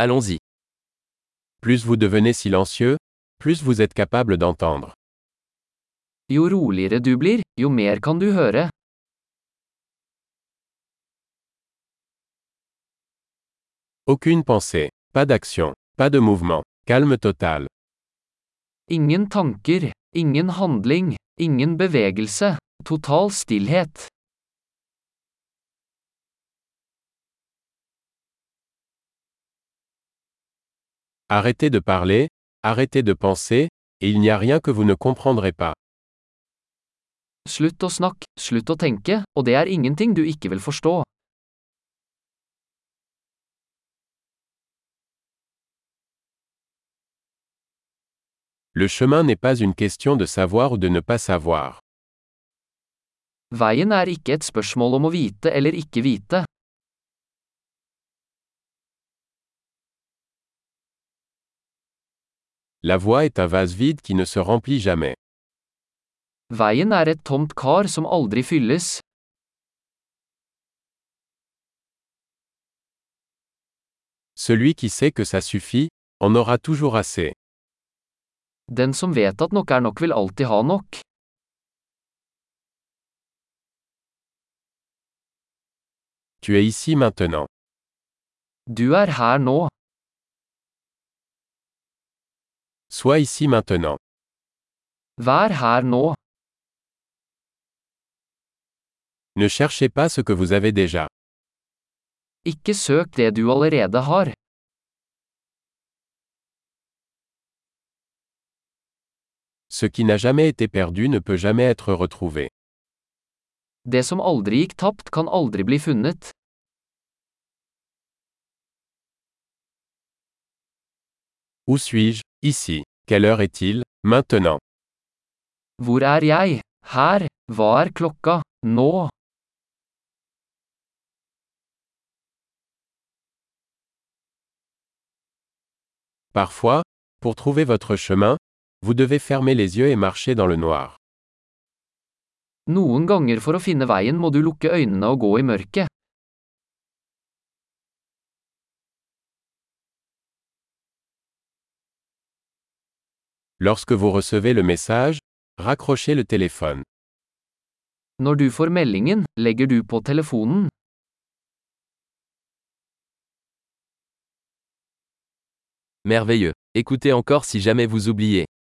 Allons-y. Plus vous devenez silencieux, plus vous êtes capable d'entendre. Jo roligere du blir, jo mer kan du høre. Aucune pensée, pas d'action, pas de mouvement, calme total. Ingen tanker, ingen handling, ingen bevegelse, total stillhet. Arrêtez de parler, arrêtez de penser, et il n'y a rien que vous ne comprendrez pas. Slutt å snakke, slutt å tenke, og det er ingenting du ikke vil forstå. Le chemin n'est pas une question de savoir ou de ne pas savoir. Veien er ikke et spørsmål om å vite eller ikke vite. La voie est un vase vide qui ne se remplit jamais. Veien er et tomt kar som aldri fylles. Celui qui sait que ça suffit, en aura toujours assez. Den som vet at nok er nok vil alltid ha nok. Tu es ici maintenant. Du er her nå. Sois ici maintenant. Vær her nå. Ne cherchez pas ce que vous avez déjà. Ikke søk det du allerede har. Ce qui n'a jamais été perdu ne peut jamais être retrouvé. Det som aldri gikk tapt, kan aldri bli funnet. Où suis-je? Ici. Quelle heure est-il Maintenant? Hvor er jeg? Her? Hva er klokka? Nå? Parfois, pour trouver votre chemin, vous devez fermer les yeux et marcher dans le noir. Noen ganger for å finne veien må du lukke øynene og gå i mørket. Lorsque vous recevez le message, raccrochez le téléphone. Når du får meldingen, legger du på telefonen. Merveilleux. Écoutez encore si jamais vous oubliez.